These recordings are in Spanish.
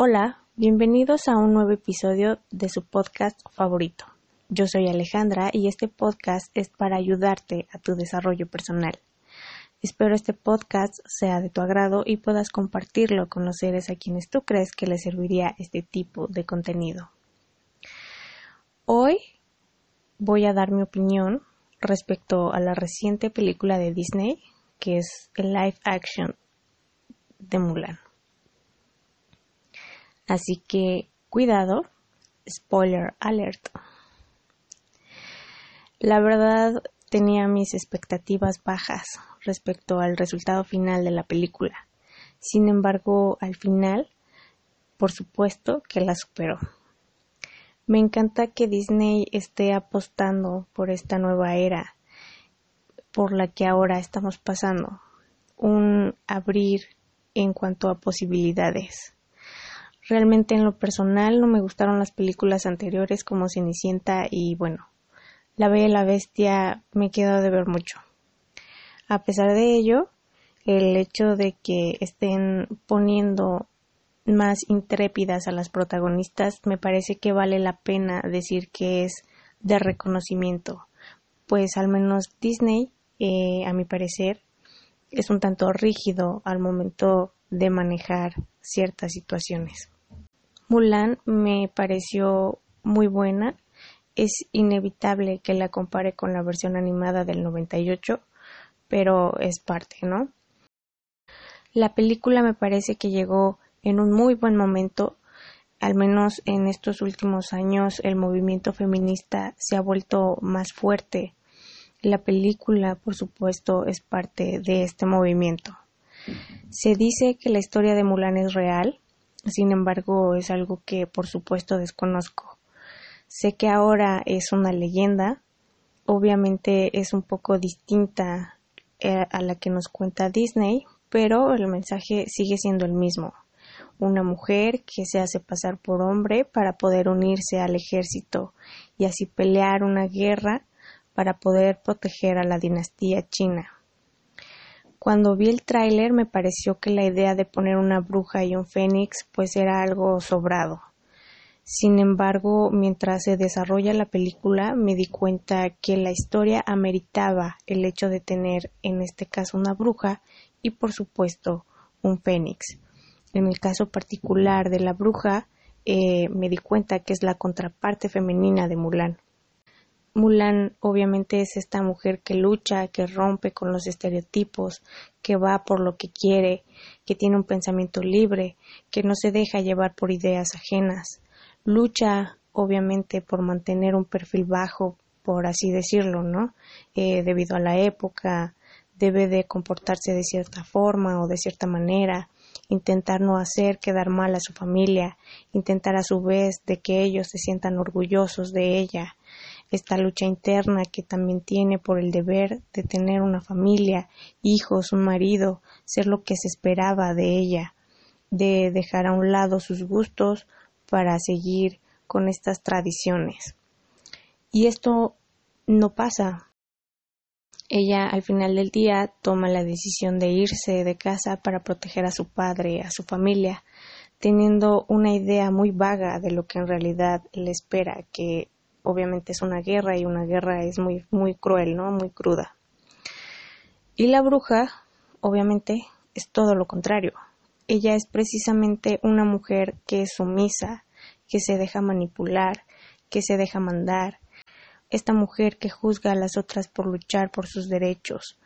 Hola, bienvenidos a un nuevo episodio de su podcast favorito. Yo soy Alejandra y este podcast es para ayudarte a tu desarrollo personal. Espero este podcast sea de tu agrado y puedas compartirlo con los seres a quienes tú crees que les serviría este tipo de contenido. Hoy voy a dar mi opinión respecto a la reciente película de Disney, que es el live action de Mulan. Así que cuidado, spoiler alert. La verdad tenía mis expectativas bajas respecto al resultado final de la película. Sin embargo, al final, por supuesto que la superó. Me encanta que Disney esté apostando por esta nueva era por la que ahora estamos pasando. Un abrir en cuanto a posibilidades. Realmente en lo personal no me gustaron las películas anteriores como Cenicienta y bueno, La Bella y la Bestia me quedó de ver mucho. A pesar de ello, el hecho de que estén poniendo más intrépidas a las protagonistas me parece que vale la pena decir que es de reconocimiento, pues al menos Disney, eh, a mi parecer, es un tanto rígido al momento de manejar ciertas situaciones. Mulan me pareció muy buena. Es inevitable que la compare con la versión animada del 98, pero es parte, ¿no? La película me parece que llegó en un muy buen momento. Al menos en estos últimos años el movimiento feminista se ha vuelto más fuerte. La película, por supuesto, es parte de este movimiento. Se dice que la historia de Mulan es real, sin embargo, es algo que por supuesto desconozco. Sé que ahora es una leyenda, obviamente es un poco distinta eh, a la que nos cuenta Disney, pero el mensaje sigue siendo el mismo. Una mujer que se hace pasar por hombre para poder unirse al ejército y así pelear una guerra para poder proteger a la dinastía china. Cuando vi el tráiler me pareció que la idea de poner una bruja y un fénix pues era algo sobrado. Sin embargo, mientras se desarrolla la película, me di cuenta que la historia ameritaba el hecho de tener, en este caso, una bruja y, por supuesto, un fénix. En el caso particular de la bruja, eh, me di cuenta que es la contraparte femenina de Mulan. Mulan obviamente es esta mujer que lucha, que rompe con los estereotipos, que va por lo que quiere, que tiene un pensamiento libre, que no se deja llevar por ideas ajenas. Lucha obviamente por mantener un perfil bajo, por así decirlo, ¿no? Eh, debido a la época, debe de comportarse de cierta forma o de cierta manera, intentar no hacer quedar mal a su familia, intentar a su vez de que ellos se sientan orgullosos de ella, esta lucha interna que también tiene por el deber de tener una familia, hijos, un marido, ser lo que se esperaba de ella, de dejar a un lado sus gustos para seguir con estas tradiciones. Y esto no pasa. Ella al final del día toma la decisión de irse de casa para proteger a su padre, a su familia, teniendo una idea muy vaga de lo que en realidad le espera, que obviamente es una guerra y una guerra es muy, muy cruel, ¿no? Muy cruda. Y la bruja, obviamente, es todo lo contrario. Ella es precisamente una mujer que es sumisa, que se deja manipular, que se deja mandar. Esta mujer que juzga a las otras por luchar por sus derechos,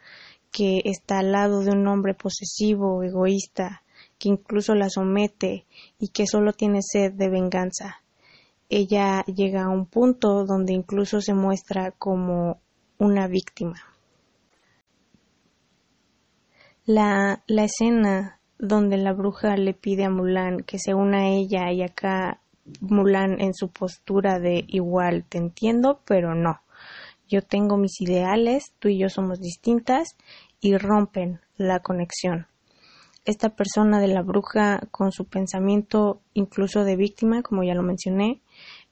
que está al lado de un hombre posesivo, egoísta, que incluso la somete y que solo tiene sed de venganza ella llega a un punto donde incluso se muestra como una víctima. La, la escena donde la bruja le pide a Mulan que se una a ella y acá Mulan en su postura de igual, te entiendo, pero no. Yo tengo mis ideales, tú y yo somos distintas y rompen la conexión. Esta persona de la bruja con su pensamiento incluso de víctima, como ya lo mencioné,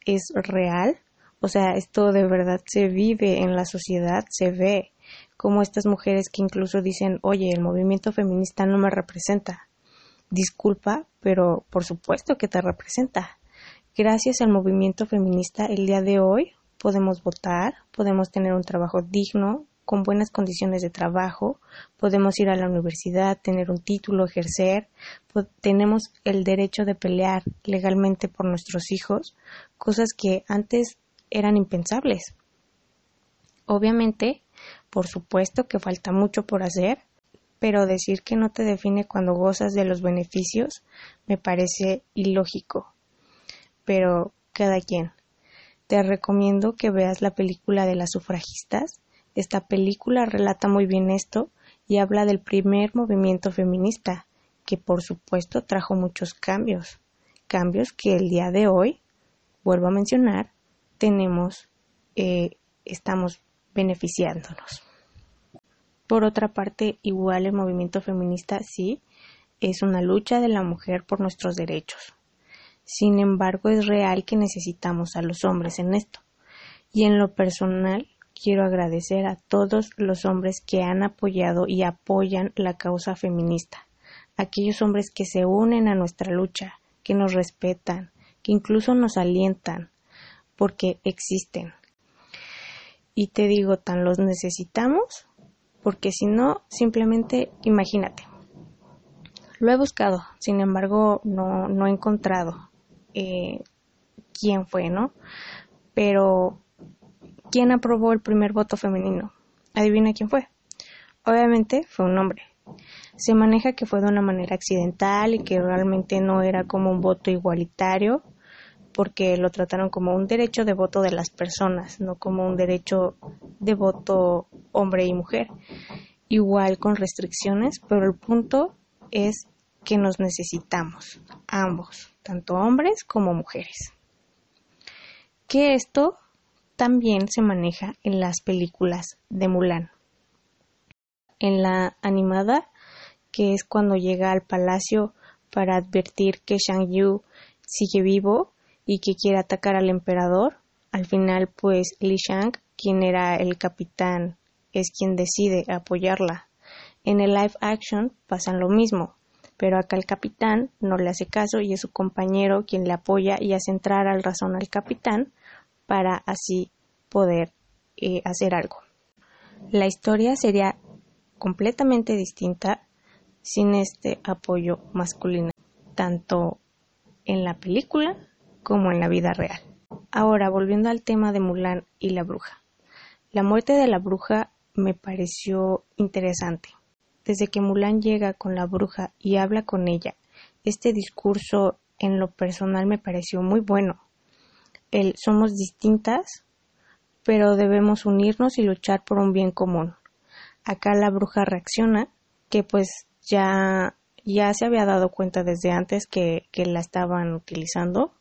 es real, o sea, esto de verdad se vive en la sociedad, se ve como estas mujeres que incluso dicen, oye, el movimiento feminista no me representa. Disculpa, pero por supuesto que te representa. Gracias al movimiento feminista el día de hoy podemos votar, podemos tener un trabajo digno, con buenas condiciones de trabajo, podemos ir a la universidad, tener un título, ejercer, tenemos el derecho de pelear legalmente por nuestros hijos, cosas que antes eran impensables. Obviamente, por supuesto que falta mucho por hacer, pero decir que no te define cuando gozas de los beneficios me parece ilógico. Pero cada quien. Te recomiendo que veas la película de las sufragistas. Esta película relata muy bien esto y habla del primer movimiento feminista, que por supuesto trajo muchos cambios. Cambios que el día de hoy, vuelvo a mencionar, tenemos, eh, estamos beneficiándonos. Por otra parte, igual el movimiento feminista sí es una lucha de la mujer por nuestros derechos. Sin embargo, es real que necesitamos a los hombres en esto. Y en lo personal, quiero agradecer a todos los hombres que han apoyado y apoyan la causa feminista. Aquellos hombres que se unen a nuestra lucha, que nos respetan, que incluso nos alientan, porque existen. Y te digo, tan los necesitamos porque si no, simplemente imagínate. Lo he buscado, sin embargo, no, no he encontrado eh, quién fue, ¿no? Pero, ¿quién aprobó el primer voto femenino? Adivina quién fue. Obviamente fue un hombre. Se maneja que fue de una manera accidental y que realmente no era como un voto igualitario, porque lo trataron como un derecho de voto de las personas, no como un derecho de voto hombre y mujer. Igual con restricciones, pero el punto es que nos necesitamos, ambos, tanto hombres como mujeres. Que esto también se maneja en las películas de Mulan. En la animada, que es cuando llega al palacio para advertir que Shang Yu sigue vivo, y que quiere atacar al emperador. Al final, pues Li Shang, quien era el capitán, es quien decide apoyarla. En el live action pasan lo mismo, pero acá el capitán no le hace caso y es su compañero quien le apoya y hace entrar al razón al capitán para así poder eh, hacer algo. La historia sería completamente distinta sin este apoyo masculino, tanto en la película como en la vida real. Ahora, volviendo al tema de Mulan y la bruja. La muerte de la bruja me pareció interesante. Desde que Mulan llega con la bruja y habla con ella, este discurso en lo personal me pareció muy bueno. Somos distintas, pero debemos unirnos y luchar por un bien común. Acá la bruja reacciona que pues ya ya se había dado cuenta desde antes que, que la estaban utilizando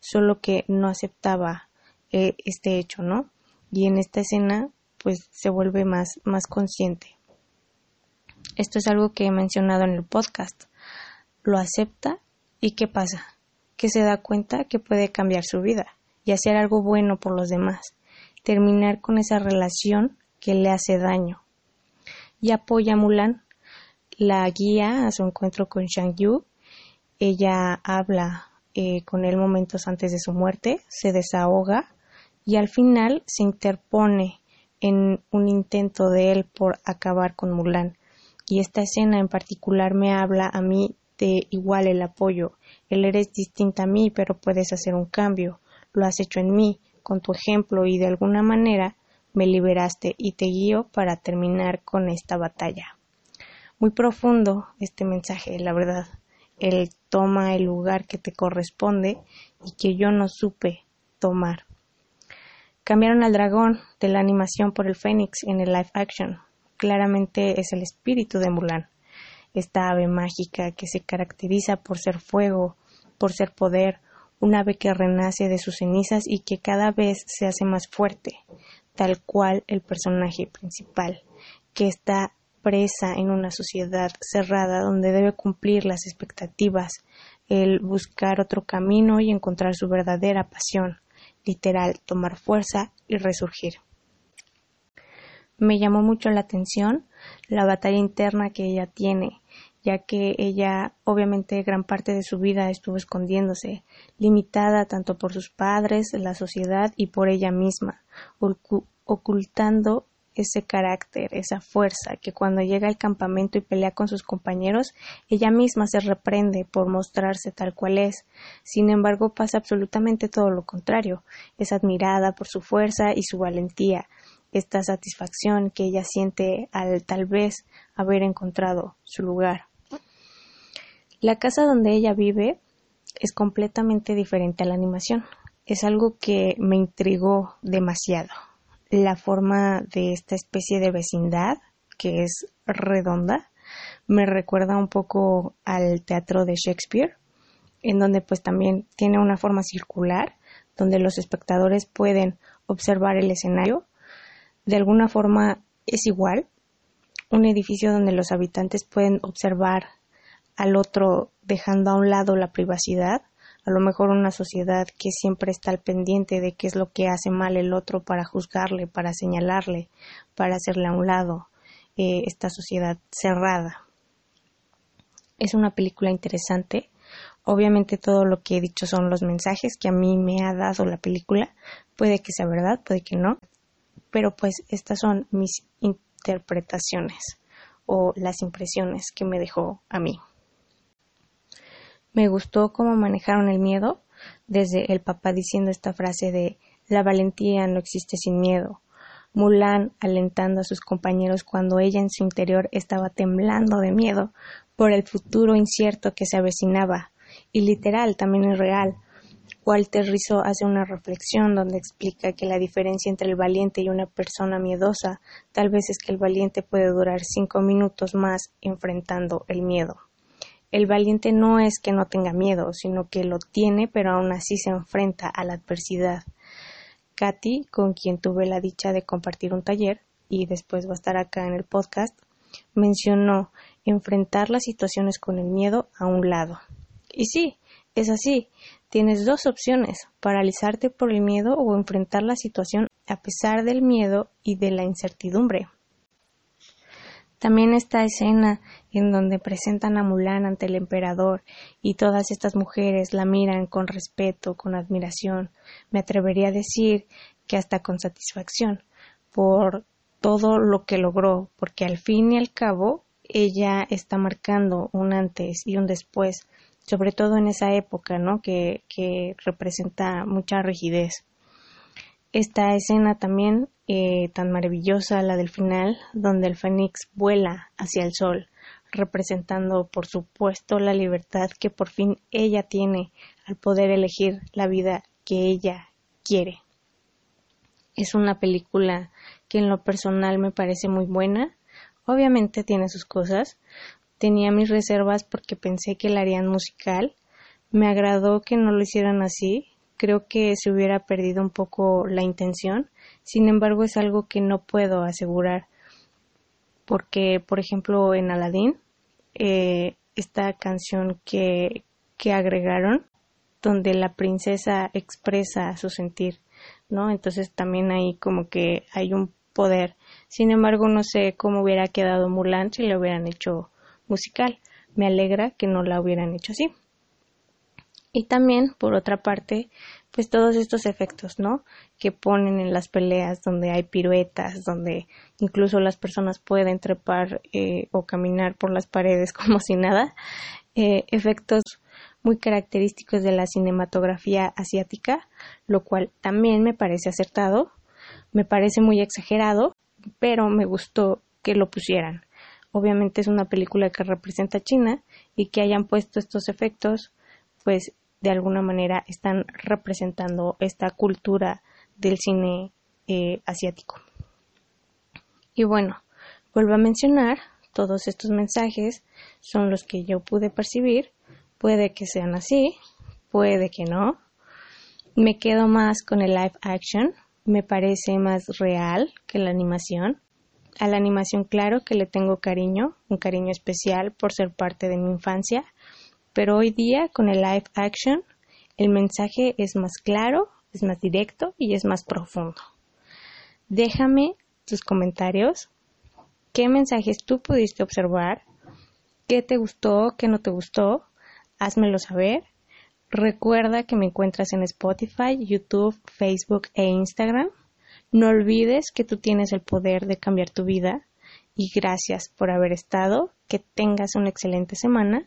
solo que no aceptaba eh, este hecho, ¿no? Y en esta escena, pues se vuelve más, más consciente. Esto es algo que he mencionado en el podcast. Lo acepta y ¿qué pasa? Que se da cuenta que puede cambiar su vida y hacer algo bueno por los demás, terminar con esa relación que le hace daño. Y apoya a Mulan, la guía a su encuentro con Shang Yu. Ella habla eh, con él momentos antes de su muerte, se desahoga y al final se interpone en un intento de él por acabar con Mulan. Y esta escena en particular me habla a mí de igual el apoyo. Él eres distinta a mí, pero puedes hacer un cambio. Lo has hecho en mí, con tu ejemplo, y de alguna manera me liberaste y te guío para terminar con esta batalla. Muy profundo este mensaje, la verdad él toma el lugar que te corresponde y que yo no supe tomar. Cambiaron al dragón de la animación por el fénix en el live action. Claramente es el espíritu de Mulan, esta ave mágica que se caracteriza por ser fuego, por ser poder, un ave que renace de sus cenizas y que cada vez se hace más fuerte, tal cual el personaje principal, que está presa en una sociedad cerrada donde debe cumplir las expectativas, el buscar otro camino y encontrar su verdadera pasión, literal, tomar fuerza y resurgir. Me llamó mucho la atención la batalla interna que ella tiene ya que ella obviamente gran parte de su vida estuvo escondiéndose, limitada tanto por sus padres, la sociedad y por ella misma, ocultando ese carácter, esa fuerza, que cuando llega al campamento y pelea con sus compañeros, ella misma se reprende por mostrarse tal cual es. Sin embargo, pasa absolutamente todo lo contrario. Es admirada por su fuerza y su valentía, esta satisfacción que ella siente al tal vez haber encontrado su lugar. La casa donde ella vive es completamente diferente a la animación. Es algo que me intrigó demasiado la forma de esta especie de vecindad, que es redonda, me recuerda un poco al teatro de Shakespeare, en donde pues también tiene una forma circular, donde los espectadores pueden observar el escenario. De alguna forma es igual, un edificio donde los habitantes pueden observar al otro dejando a un lado la privacidad a lo mejor una sociedad que siempre está al pendiente de qué es lo que hace mal el otro para juzgarle, para señalarle, para hacerle a un lado, eh, esta sociedad cerrada. Es una película interesante. Obviamente todo lo que he dicho son los mensajes que a mí me ha dado la película. Puede que sea verdad, puede que no. Pero pues estas son mis interpretaciones o las impresiones que me dejó a mí. Me gustó cómo manejaron el miedo, desde el papá diciendo esta frase de la valentía no existe sin miedo, Mulan alentando a sus compañeros cuando ella en su interior estaba temblando de miedo por el futuro incierto que se avecinaba, y literal también es real. Walter Rizzo hace una reflexión donde explica que la diferencia entre el valiente y una persona miedosa tal vez es que el valiente puede durar cinco minutos más enfrentando el miedo. El valiente no es que no tenga miedo, sino que lo tiene, pero aún así se enfrenta a la adversidad. Katy, con quien tuve la dicha de compartir un taller, y después va a estar acá en el podcast, mencionó enfrentar las situaciones con el miedo a un lado. Y sí, es así. Tienes dos opciones, paralizarte por el miedo o enfrentar la situación a pesar del miedo y de la incertidumbre. También esta escena en donde presentan a Mulan ante el emperador y todas estas mujeres la miran con respeto, con admiración, me atrevería a decir que hasta con satisfacción por todo lo que logró, porque al fin y al cabo ella está marcando un antes y un después, sobre todo en esa época, ¿no? Que, que representa mucha rigidez. Esta escena también eh, tan maravillosa, la del final, donde el fénix vuela hacia el sol, representando, por supuesto, la libertad que por fin ella tiene al poder elegir la vida que ella quiere. Es una película que en lo personal me parece muy buena. Obviamente tiene sus cosas. Tenía mis reservas porque pensé que la harían musical. Me agradó que no lo hicieran así creo que se hubiera perdido un poco la intención. Sin embargo, es algo que no puedo asegurar porque, por ejemplo, en Aladdin, eh, esta canción que, que agregaron, donde la princesa expresa su sentir, ¿no? Entonces también ahí como que hay un poder. Sin embargo, no sé cómo hubiera quedado Mulan si lo hubieran hecho musical. Me alegra que no la hubieran hecho así. Y también, por otra parte, pues todos estos efectos, ¿no? Que ponen en las peleas donde hay piruetas, donde incluso las personas pueden trepar eh, o caminar por las paredes como si nada. Eh, efectos muy característicos de la cinematografía asiática, lo cual también me parece acertado, me parece muy exagerado, pero me gustó que lo pusieran. Obviamente es una película que representa a China y que hayan puesto estos efectos, pues de alguna manera están representando esta cultura del cine eh, asiático. Y bueno, vuelvo a mencionar, todos estos mensajes son los que yo pude percibir, puede que sean así, puede que no. Me quedo más con el live action, me parece más real que la animación. A la animación claro que le tengo cariño, un cariño especial por ser parte de mi infancia, pero hoy día con el live action el mensaje es más claro, es más directo y es más profundo. Déjame tus comentarios, qué mensajes tú pudiste observar, ¿Qué te gustó? ¿Qué no te gustó? Házmelo saber. Recuerda que me encuentras en Spotify, YouTube, Facebook e Instagram. No olvides que tú tienes el poder de cambiar tu vida y gracias por haber estado. Que tengas una excelente semana